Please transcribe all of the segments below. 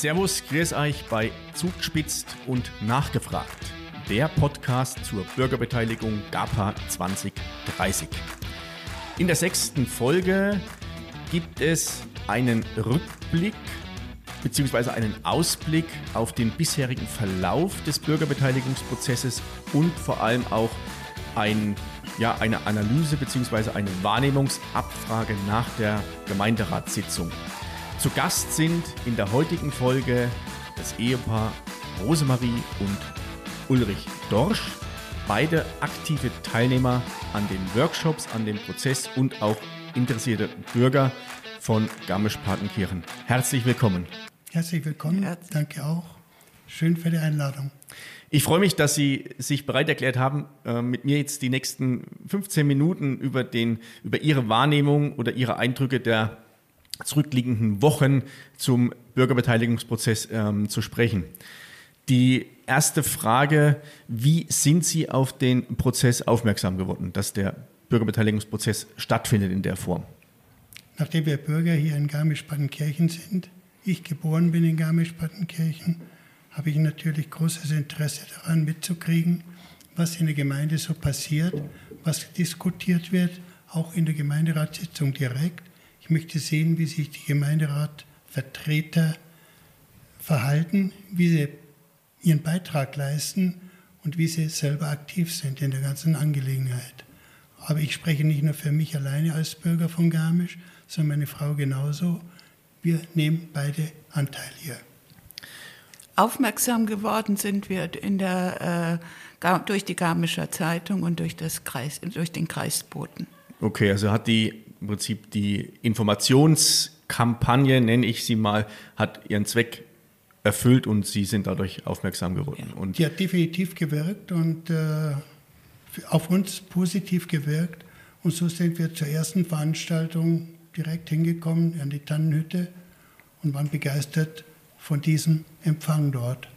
Servus, grüß euch bei Zugspitzt und Nachgefragt, der Podcast zur Bürgerbeteiligung GAPA 2030. In der sechsten Folge gibt es einen Rückblick bzw. einen Ausblick auf den bisherigen Verlauf des Bürgerbeteiligungsprozesses und vor allem auch ein, ja, eine Analyse bzw. eine Wahrnehmungsabfrage nach der Gemeinderatssitzung. Zu Gast sind in der heutigen Folge das Ehepaar Rosemarie und Ulrich Dorsch, beide aktive Teilnehmer an den Workshops, an dem Prozess und auch interessierte Bürger von Garmisch-Partenkirchen. Herzlich willkommen. Herzlich willkommen. Herzlich. Danke auch. Schön für die Einladung. Ich freue mich, dass Sie sich bereit erklärt haben, äh, mit mir jetzt die nächsten 15 Minuten über, den, über Ihre Wahrnehmung oder Ihre Eindrücke der zurückliegenden Wochen zum Bürgerbeteiligungsprozess ähm, zu sprechen. Die erste Frage, wie sind Sie auf den Prozess aufmerksam geworden, dass der Bürgerbeteiligungsprozess stattfindet in der Form? Nachdem wir Bürger hier in Garmisch-Partenkirchen sind, ich geboren bin in Garmisch-Partenkirchen, habe ich natürlich großes Interesse daran mitzukriegen, was in der Gemeinde so passiert, was diskutiert wird, auch in der Gemeinderatssitzung direkt ich möchte sehen, wie sich die Gemeinderatvertreter verhalten, wie sie ihren Beitrag leisten und wie sie selber aktiv sind in der ganzen Angelegenheit. Aber ich spreche nicht nur für mich alleine als Bürger von Garmisch, sondern meine Frau genauso. Wir nehmen beide Anteil hier. Aufmerksam geworden sind wir der, äh, durch die Garmischer Zeitung und durch, das Kreis, durch den Kreisboten. Okay, also hat die im Prinzip die Informationskampagne, nenne ich sie mal, hat ihren Zweck erfüllt und Sie sind dadurch aufmerksam geworden. Und die hat definitiv gewirkt und äh, auf uns positiv gewirkt. Und so sind wir zur ersten Veranstaltung direkt hingekommen an die Tannenhütte und waren begeistert von diesem Empfang dort.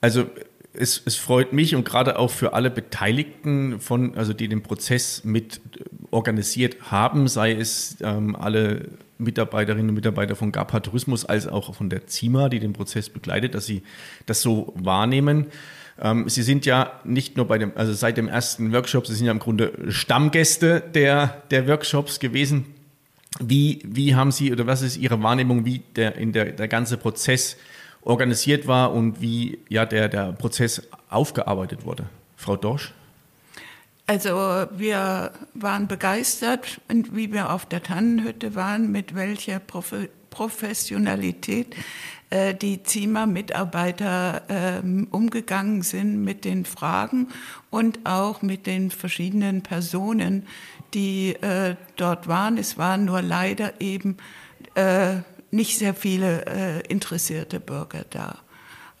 Also es, es, freut mich und gerade auch für alle Beteiligten, von, also die den Prozess mit organisiert haben, sei es ähm, alle Mitarbeiterinnen und Mitarbeiter von GAPA Tourismus als auch von der CIMA, die den Prozess begleitet, dass sie das so wahrnehmen. Ähm, sie sind ja nicht nur bei dem, also seit dem ersten Workshop, Sie sind ja im Grunde Stammgäste der, der Workshops gewesen. Wie, wie haben Sie oder was ist Ihre Wahrnehmung, wie der, in der, der ganze Prozess organisiert war und wie ja, der, der Prozess aufgearbeitet wurde. Frau Dorsch? Also wir waren begeistert, wie wir auf der Tannenhütte waren, mit welcher Prof Professionalität äh, die ZIMA-Mitarbeiter äh, umgegangen sind mit den Fragen und auch mit den verschiedenen Personen, die äh, dort waren. Es waren nur leider eben äh, nicht sehr viele äh, interessierte Bürger da.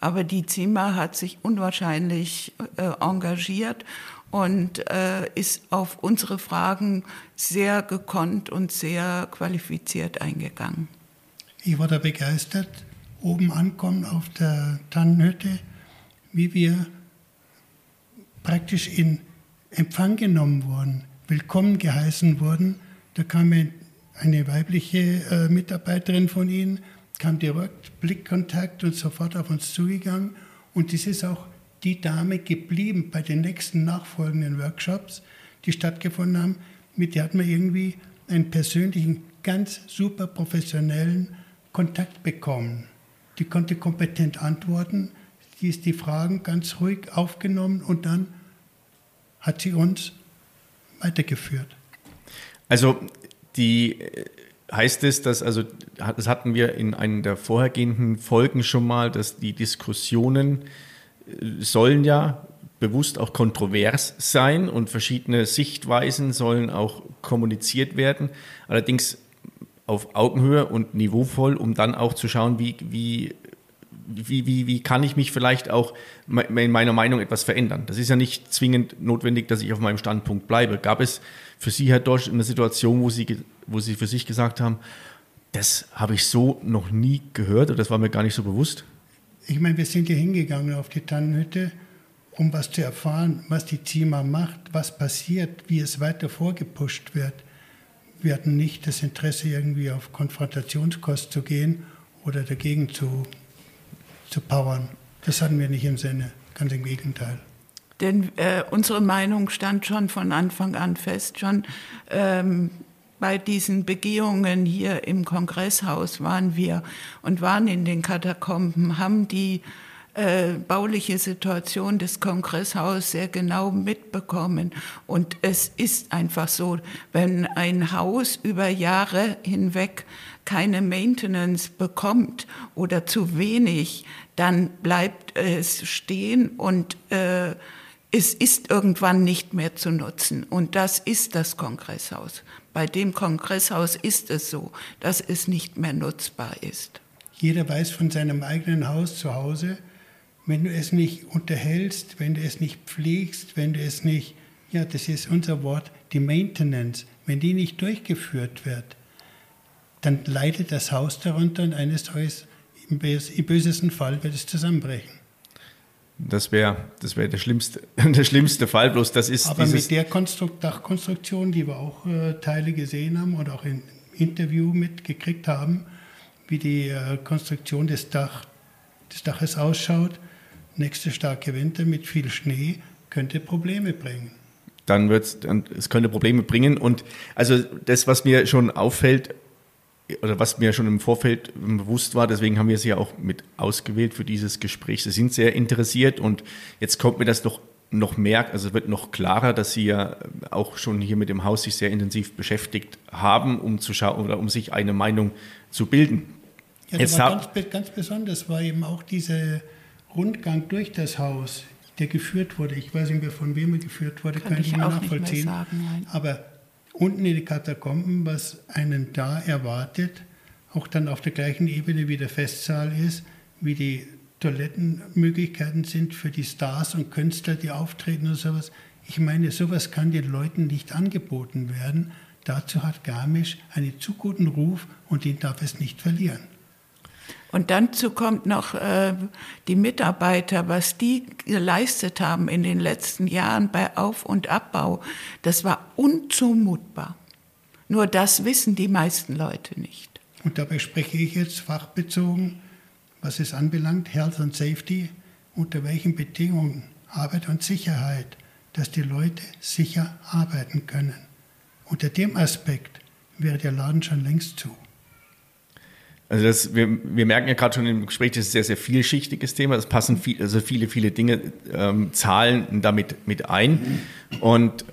Aber die ZIMA hat sich unwahrscheinlich äh, engagiert und äh, ist auf unsere Fragen sehr gekonnt und sehr qualifiziert eingegangen. Ich war da begeistert, oben ankommen auf der Tannenhütte, wie wir praktisch in Empfang genommen wurden, willkommen geheißen wurden. Da kam ein eine weibliche äh, Mitarbeiterin von Ihnen kam direkt Blickkontakt und sofort auf uns zugegangen. Und das ist auch die Dame geblieben bei den nächsten nachfolgenden Workshops, die stattgefunden haben. Mit der hat man irgendwie einen persönlichen, ganz super professionellen Kontakt bekommen. Die konnte kompetent antworten, die ist die Fragen ganz ruhig aufgenommen und dann hat sie uns weitergeführt. Also die äh, heißt es, dass, also das hatten wir in einer der vorhergehenden Folgen schon mal, dass die Diskussionen sollen ja bewusst auch kontrovers sein und verschiedene Sichtweisen sollen auch kommuniziert werden. Allerdings auf Augenhöhe und niveauvoll, um dann auch zu schauen, wie, wie, wie, wie, wie kann ich mich vielleicht auch in meiner Meinung etwas verändern. Das ist ja nicht zwingend notwendig, dass ich auf meinem Standpunkt bleibe. Gab es für Sie, Herr Dorsch, eine Situation, wo Sie, wo Sie für sich gesagt haben, das habe ich so noch nie gehört oder das war mir gar nicht so bewusst? Ich meine, wir sind hier hingegangen auf die Tannenhütte, um was zu erfahren, was die ZIMA macht, was passiert, wie es weiter vorgepusht wird. Wir hatten nicht das Interesse, irgendwie auf Konfrontationskost zu gehen oder dagegen zu, zu powern. Das hatten wir nicht im Sinne, ganz im Gegenteil. Denn äh, unsere Meinung stand schon von Anfang an fest, schon ähm, bei diesen Begehungen hier im Kongresshaus waren wir und waren in den Katakomben, haben die äh, bauliche Situation des Kongresshauses sehr genau mitbekommen. Und es ist einfach so, wenn ein Haus über Jahre hinweg keine Maintenance bekommt oder zu wenig, dann bleibt es stehen und äh, es ist irgendwann nicht mehr zu nutzen. Und das ist das Kongresshaus. Bei dem Kongresshaus ist es so, dass es nicht mehr nutzbar ist. Jeder weiß von seinem eigenen Haus zu Hause, wenn du es nicht unterhältst, wenn du es nicht pflegst, wenn du es nicht, ja, das ist unser Wort, die Maintenance, wenn die nicht durchgeführt wird, dann leidet das Haus darunter und eines Tages, im bösesten Fall, wird es zusammenbrechen. Das wäre das wär der, schlimmste, der schlimmste Fall, bloß das ist. Aber mit der Konstrukt Dachkonstruktion, die wir auch äh, Teile gesehen haben oder auch im Interview mitgekriegt haben, wie die äh, Konstruktion des, Dach, des Daches ausschaut, nächste starke Winter mit viel Schnee könnte Probleme bringen. Dann wird es könnte Probleme bringen. Und also das, was mir schon auffällt, oder was mir schon im Vorfeld bewusst war, deswegen haben wir sie ja auch mit ausgewählt für dieses Gespräch. Sie sind sehr interessiert und jetzt kommt mir das doch noch mehr, also wird noch klarer, dass Sie ja auch schon hier mit dem Haus sich sehr intensiv beschäftigt haben, um zu schauen oder um sich eine Meinung zu bilden. Ja, jetzt ganz, ganz besonders war eben auch dieser Rundgang durch das Haus, der geführt wurde. Ich weiß nicht mehr, von wem er geführt wurde, kann, kann ich nicht mehr nachvollziehen. Mehr sagen, Aber unten in die Katakomben, was einen da erwartet, auch dann auf der gleichen Ebene wie der Festsaal ist, wie die Toilettenmöglichkeiten sind für die Stars und Künstler, die auftreten und sowas. Ich meine, sowas kann den Leuten nicht angeboten werden. Dazu hat Garmisch einen zu guten Ruf und den darf es nicht verlieren. Und dazu kommt noch äh, die Mitarbeiter, was die geleistet haben in den letzten Jahren bei Auf- und Abbau. Das war unzumutbar. Nur das wissen die meisten Leute nicht. Und dabei spreche ich jetzt fachbezogen, was es anbelangt, Health and Safety, unter welchen Bedingungen Arbeit und Sicherheit, dass die Leute sicher arbeiten können. Unter dem Aspekt wäre der Laden schon längst zu. Also das, wir, wir merken ja gerade schon im Gespräch, das ist ein sehr, sehr vielschichtiges Thema. Es passen viel, also viele, viele Dinge, ähm, Zahlen damit mit ein. Und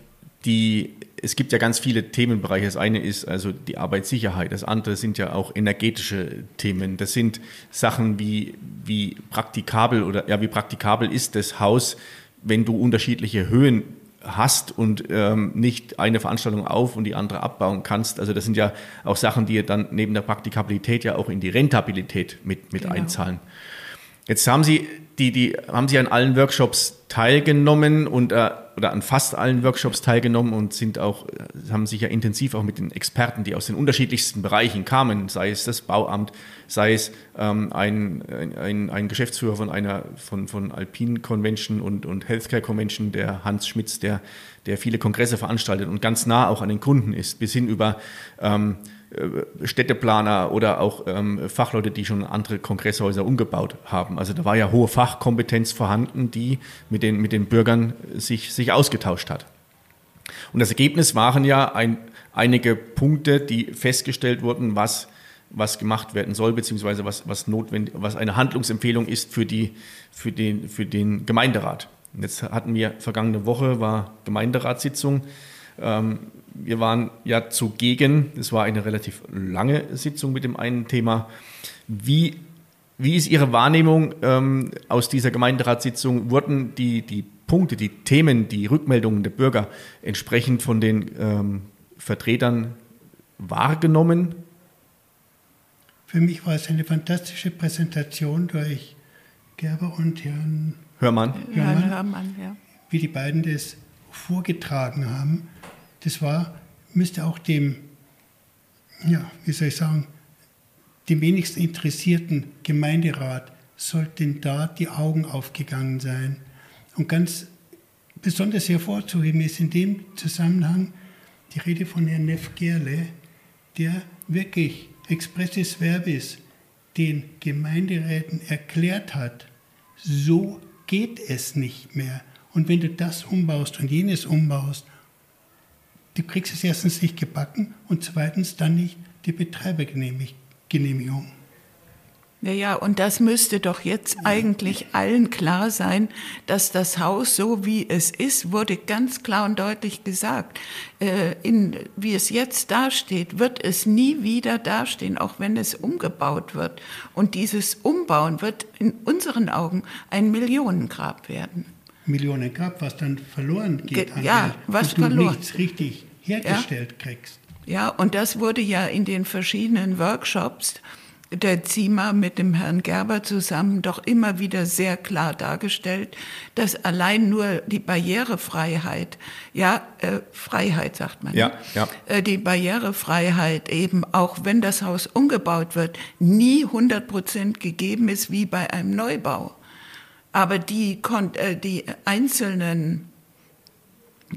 die, es gibt ja ganz viele Themenbereiche. Das eine ist also die Arbeitssicherheit. Das andere sind ja auch energetische Themen. Das sind Sachen wie, wie praktikabel oder ja, wie praktikabel ist das Haus, wenn du unterschiedliche Höhen hast und ähm, nicht eine Veranstaltung auf und die andere abbauen kannst. Also das sind ja auch Sachen, die dann neben der Praktikabilität ja auch in die Rentabilität mit, mit genau. einzahlen. Jetzt haben Sie, die, die, haben Sie an allen Workshops teilgenommen und äh, oder an fast allen Workshops teilgenommen und sind auch, äh, haben sich ja intensiv auch mit den Experten, die aus den unterschiedlichsten Bereichen kamen, sei es das Bauamt, sei es ähm, ein, ein, ein Geschäftsführer von einer von, von Alpine Convention und, und Healthcare Convention, der Hans Schmitz, der, der viele Kongresse veranstaltet und ganz nah auch an den Kunden ist, bis hin über ähm, äh, Städteplaner oder auch ähm, Fachleute, die schon andere Kongresshäuser umgebaut haben. Also da war ja hohe Fachkompetenz vorhanden, die mit den, mit den Bürgern sich, sich ausgetauscht hat. Und das Ergebnis waren ja ein, einige Punkte, die festgestellt wurden, was, was gemacht werden soll, beziehungsweise was, was, notwendig, was eine Handlungsempfehlung ist für, die, für, den, für den Gemeinderat. Und jetzt hatten wir vergangene Woche war Gemeinderatssitzung. Ähm, wir waren ja zugegen. Es war eine relativ lange Sitzung mit dem einen Thema. Wie, wie ist Ihre Wahrnehmung ähm, aus dieser Gemeinderatssitzung? Wurden die, die Punkte, die Themen, die Rückmeldungen der Bürger entsprechend von den ähm, Vertretern wahrgenommen? Für mich war es eine fantastische Präsentation durch Gerber und Herrn Hörmann. Hörmann, Hörmann ja. Wie die beiden das vorgetragen haben das war, müsste auch dem, ja, wie soll ich sagen, dem wenigsten interessierten Gemeinderat sollten da die Augen aufgegangen sein. Und ganz besonders hervorzuheben ist in dem Zusammenhang die Rede von Herrn Neff Gerle, der wirklich expressis verbis den Gemeinderäten erklärt hat, so geht es nicht mehr. Und wenn du das umbaust und jenes umbaust, du kriegst es erstens nicht gebacken und zweitens dann nicht die Betreibergenehmigung. Naja, und das müsste doch jetzt eigentlich allen klar sein, dass das Haus, so wie es ist, wurde ganz klar und deutlich gesagt, äh, in, wie es jetzt dasteht, wird es nie wieder dastehen, auch wenn es umgebaut wird. Und dieses Umbauen wird in unseren Augen ein Millionengrab werden. Millionengrab, was dann verloren geht. Ge ja, was und verloren. du nichts richtig hergestellt ja. kriegst. Ja, und das wurde ja in den verschiedenen Workshops der Zima mit dem Herrn Gerber zusammen doch immer wieder sehr klar dargestellt, dass allein nur die Barrierefreiheit, ja, äh, Freiheit sagt man, ja, ja. Äh, die Barrierefreiheit eben, auch wenn das Haus umgebaut wird, nie 100 Prozent gegeben ist wie bei einem Neubau. Aber die, äh, die einzelnen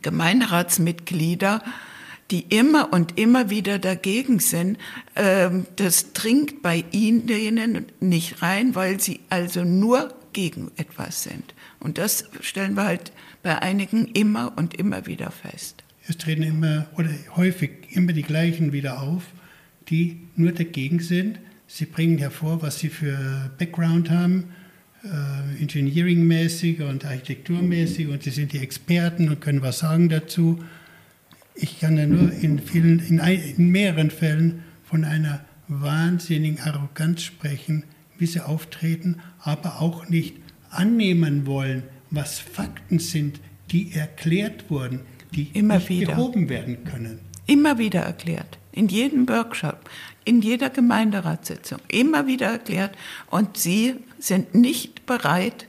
Gemeinderatsmitglieder, die immer und immer wieder dagegen sind, ähm, das dringt bei ihnen nicht rein, weil sie also nur gegen etwas sind. Und das stellen wir halt bei einigen immer und immer wieder fest. Es treten immer oder häufig immer die gleichen wieder auf, die nur dagegen sind. Sie bringen hervor, was sie für Background haben, äh, Engineering-mäßig und Architekturmäßig und sie sind die Experten und können was sagen dazu. Ich kann ja nur in, vielen, in, in mehreren Fällen von einer wahnsinnigen Arroganz sprechen, wie sie auftreten, aber auch nicht annehmen wollen, was Fakten sind, die erklärt wurden, die Immer nicht wieder. behoben werden können. Immer wieder erklärt. In jedem Workshop, in jeder Gemeinderatssitzung. Immer wieder erklärt. Und sie sind nicht bereit,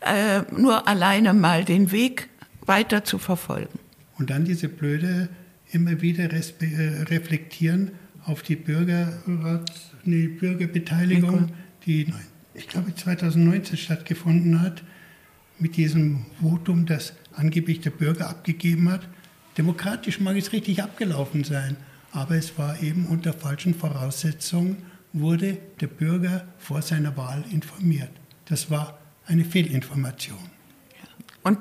äh, nur alleine mal den Weg weiter zu verfolgen. Und dann diese blöde immer wieder äh, reflektieren auf die, Bürgerrats, die Bürgerbeteiligung, die ich glaube 2019 stattgefunden hat, mit diesem Votum, das angeblich der Bürger abgegeben hat. Demokratisch mag es richtig abgelaufen sein, aber es war eben unter falschen Voraussetzungen, wurde der Bürger vor seiner Wahl informiert. Das war eine Fehlinformation. Und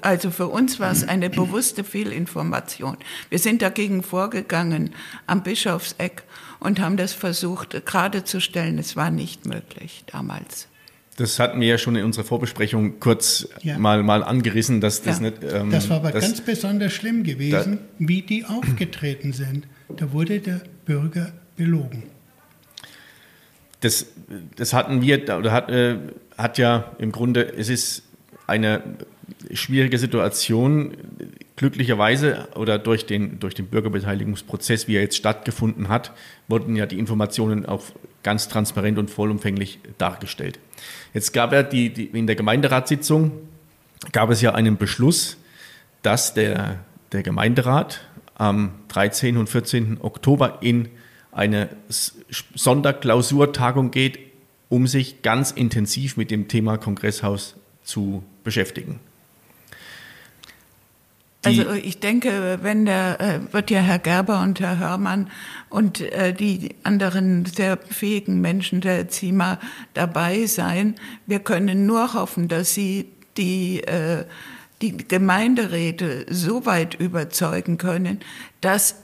also für uns war es eine bewusste Fehlinformation. Wir sind dagegen vorgegangen am Bischofseck und haben das versucht gerade zu stellen. Es war nicht möglich damals. Das hatten wir ja schon in unserer Vorbesprechung kurz ja. mal, mal angerissen, dass das ja. nicht. Ähm, das war aber ganz besonders schlimm gewesen, wie die aufgetreten sind. Da wurde der Bürger belogen. Das, das hatten wir, oder hat, äh, hat ja im Grunde, es ist eine schwierige Situation. Glücklicherweise oder durch den, durch den Bürgerbeteiligungsprozess, wie er jetzt stattgefunden hat, wurden ja die Informationen auch ganz transparent und vollumfänglich dargestellt. Jetzt gab er die, die, in der Gemeinderatssitzung gab es ja einen Beschluss, dass der, der Gemeinderat am 13. und 14. Oktober in eine Sonderklausurtagung geht, um sich ganz intensiv mit dem Thema Kongresshaus zu beschäftigen. Also ich denke, wenn der äh, wird ja Herr Gerber und Herr Hörmann und äh, die anderen sehr fähigen Menschen der ZIMA dabei sein. Wir können nur hoffen, dass sie die äh, die Gemeinderäte so weit überzeugen können, dass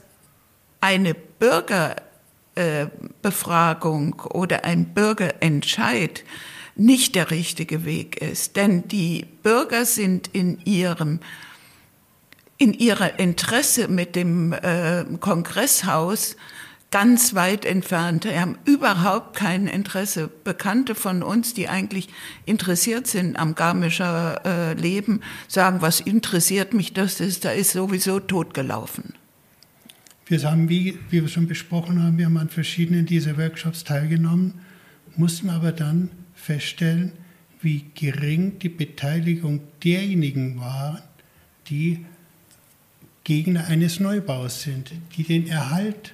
eine Bürgerbefragung oder ein Bürgerentscheid nicht der richtige Weg ist. Denn die Bürger sind in ihrem in ihrer Interesse mit dem äh, Kongresshaus ganz weit entfernt. Wir haben überhaupt kein Interesse. Bekannte von uns, die eigentlich interessiert sind am Garmischer äh, Leben, sagen, was interessiert mich das, ist, da ist sowieso totgelaufen. Wir haben, wie, wie wir schon besprochen haben, wir haben an verschiedenen dieser Workshops teilgenommen, mussten aber dann feststellen, wie gering die Beteiligung derjenigen war, die Gegner eines Neubaus sind, die den Erhalt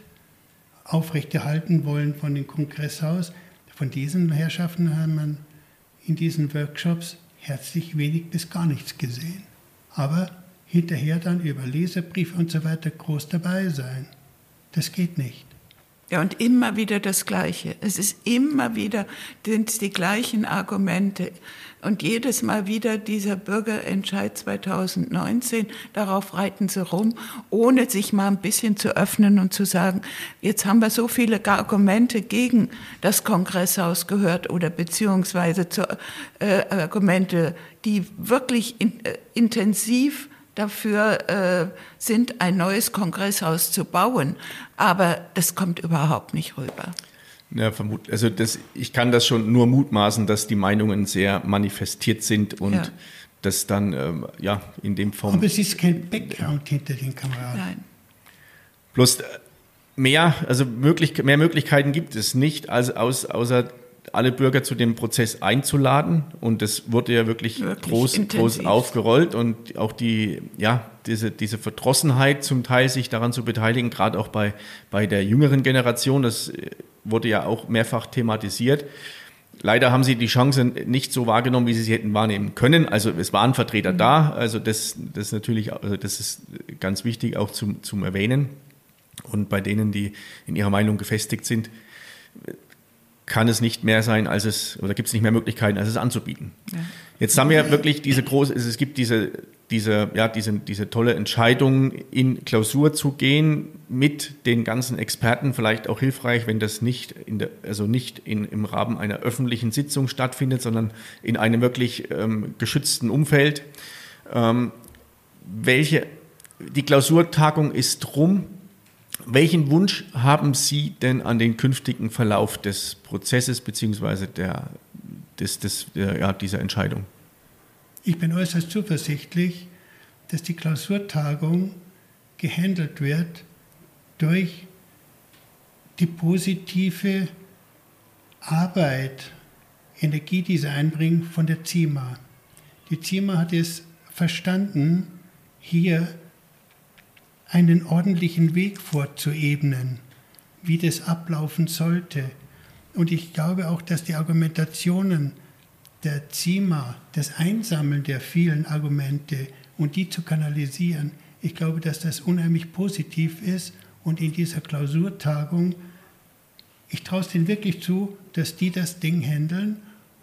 aufrechterhalten wollen von dem Kongresshaus. Von diesen Herrschaften haben man in diesen Workshops herzlich wenig bis gar nichts gesehen. Aber hinterher dann über Leserbriefe und so weiter groß dabei sein. Das geht nicht. Ja, und immer wieder das Gleiche. Es ist immer wieder, sind die gleichen Argumente. Und jedes Mal wieder dieser Bürgerentscheid 2019, darauf reiten sie rum, ohne sich mal ein bisschen zu öffnen und zu sagen, jetzt haben wir so viele Argumente gegen das Kongresshaus gehört oder beziehungsweise zu, äh, Argumente, die wirklich in, äh, intensiv dafür äh, sind, ein neues Kongresshaus zu bauen. Aber das kommt überhaupt nicht rüber. Ja, vermutlich. Also das, ich kann das schon nur mutmaßen, dass die Meinungen sehr manifestiert sind und ja. das dann ähm, ja in dem Form. Aber es ist kein Background hinter den Kameraden. Nein. Bloß äh, mehr, also möglich, mehr Möglichkeiten gibt es nicht, als aus, außer alle Bürger zu dem Prozess einzuladen. Und das wurde ja wirklich, wirklich groß, groß aufgerollt und auch die, ja, diese, diese Verdrossenheit zum Teil, sich daran zu beteiligen, gerade auch bei, bei der jüngeren Generation, das äh, wurde ja auch mehrfach thematisiert. Leider haben sie die Chance nicht so wahrgenommen, wie sie sie hätten wahrnehmen können. Also es waren Vertreter mhm. da, also das, das ist natürlich, also das ist ganz wichtig auch zum, zum Erwähnen. Und bei denen, die in ihrer Meinung gefestigt sind, kann es nicht mehr sein, als es, oder gibt es nicht mehr Möglichkeiten, als es anzubieten. Ja. Jetzt haben wir wirklich diese große, es gibt diese, diese, ja, diese, diese tolle Entscheidung, in Klausur zu gehen mit den ganzen Experten, vielleicht auch hilfreich, wenn das nicht in der, also nicht in, im Rahmen einer öffentlichen Sitzung stattfindet, sondern in einem wirklich ähm, geschützten Umfeld. Ähm, welche, die Klausurtagung ist rum, welchen Wunsch haben Sie denn an den künftigen Verlauf des Prozesses bzw. Der, des, des, der, ja, dieser Entscheidung? Ich bin äußerst zuversichtlich, dass die Klausurtagung gehandelt wird durch die positive Arbeit, Energie, die sie einbringen von der CIMA. Die CIMA hat es verstanden, hier einen ordentlichen Weg vorzuebnen, wie das ablaufen sollte. Und ich glaube auch, dass die Argumentationen der ZIMA, das Einsammeln der vielen Argumente und die zu kanalisieren, ich glaube, dass das unheimlich positiv ist und in dieser Klausurtagung, ich traue es denen wirklich zu, dass die das Ding handeln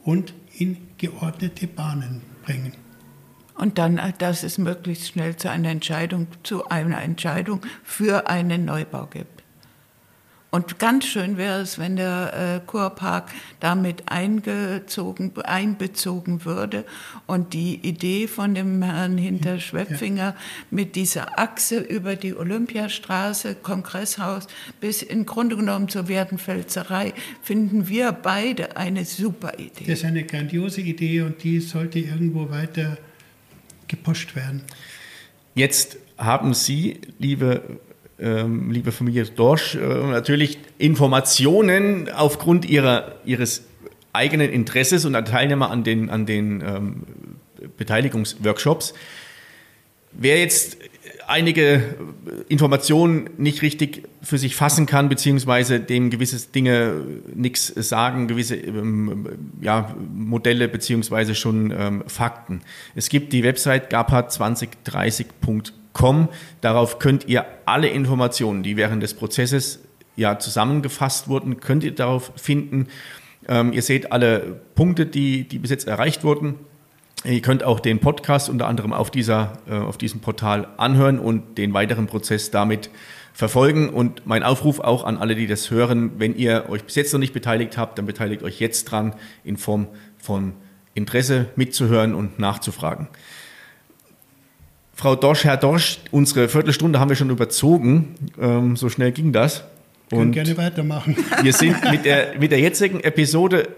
und in geordnete Bahnen bringen. Und dann, äh, dass es möglichst schnell zu einer Entscheidung, zu einer Entscheidung für einen Neubau gibt. Und ganz schön wäre es, wenn der äh, Kurpark damit eingezogen, einbezogen würde und die Idee von dem Herrn Hinterschwepfinger mit dieser Achse über die Olympiastraße, Kongresshaus bis im Grunde genommen zur Werdenfelserei, finden wir beide eine super Idee. Das ist eine grandiose Idee und die sollte irgendwo weiter gepusht werden. Jetzt haben Sie, liebe, ähm, liebe Familie Dorsch, äh, natürlich Informationen aufgrund ihrer, Ihres eigenen Interesses und als Teilnehmer an den, an den ähm, Beteiligungsworkshops. Wer jetzt einige Informationen nicht richtig für sich fassen kann, beziehungsweise dem gewisse Dinge nichts sagen, gewisse ähm, ja, Modelle beziehungsweise schon ähm, Fakten. Es gibt die Website gapa2030.com. Darauf könnt ihr alle Informationen, die während des Prozesses ja zusammengefasst wurden, könnt ihr darauf finden. Ähm, ihr seht alle Punkte, die, die bis jetzt erreicht wurden. Ihr könnt auch den Podcast unter anderem auf, dieser, äh, auf diesem Portal anhören und den weiteren Prozess damit verfolgen. Und mein Aufruf auch an alle, die das hören, wenn ihr euch bis jetzt noch nicht beteiligt habt, dann beteiligt euch jetzt dran in Form von Interesse mitzuhören und nachzufragen. Frau Dorsch, Herr Dorsch, unsere Viertelstunde haben wir schon überzogen. Ähm, so schnell ging das. Und gerne weitermachen. Wir sind mit der, mit der jetzigen Episode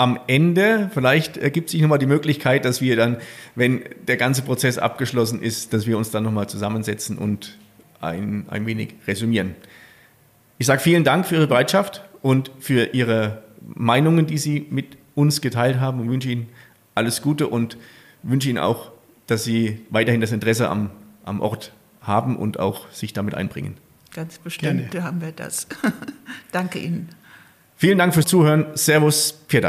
am Ende, vielleicht ergibt sich nochmal die Möglichkeit, dass wir dann, wenn der ganze Prozess abgeschlossen ist, dass wir uns dann nochmal zusammensetzen und ein, ein wenig resümieren. Ich sage vielen Dank für Ihre Bereitschaft und für Ihre Meinungen, die Sie mit uns geteilt haben und wünsche Ihnen alles Gute und wünsche Ihnen auch, dass Sie weiterhin das Interesse am, am Ort haben und auch sich damit einbringen. Ganz bestimmt Gerne. haben wir das. Danke Ihnen. Vielen Dank fürs Zuhören. Servus, Pfiat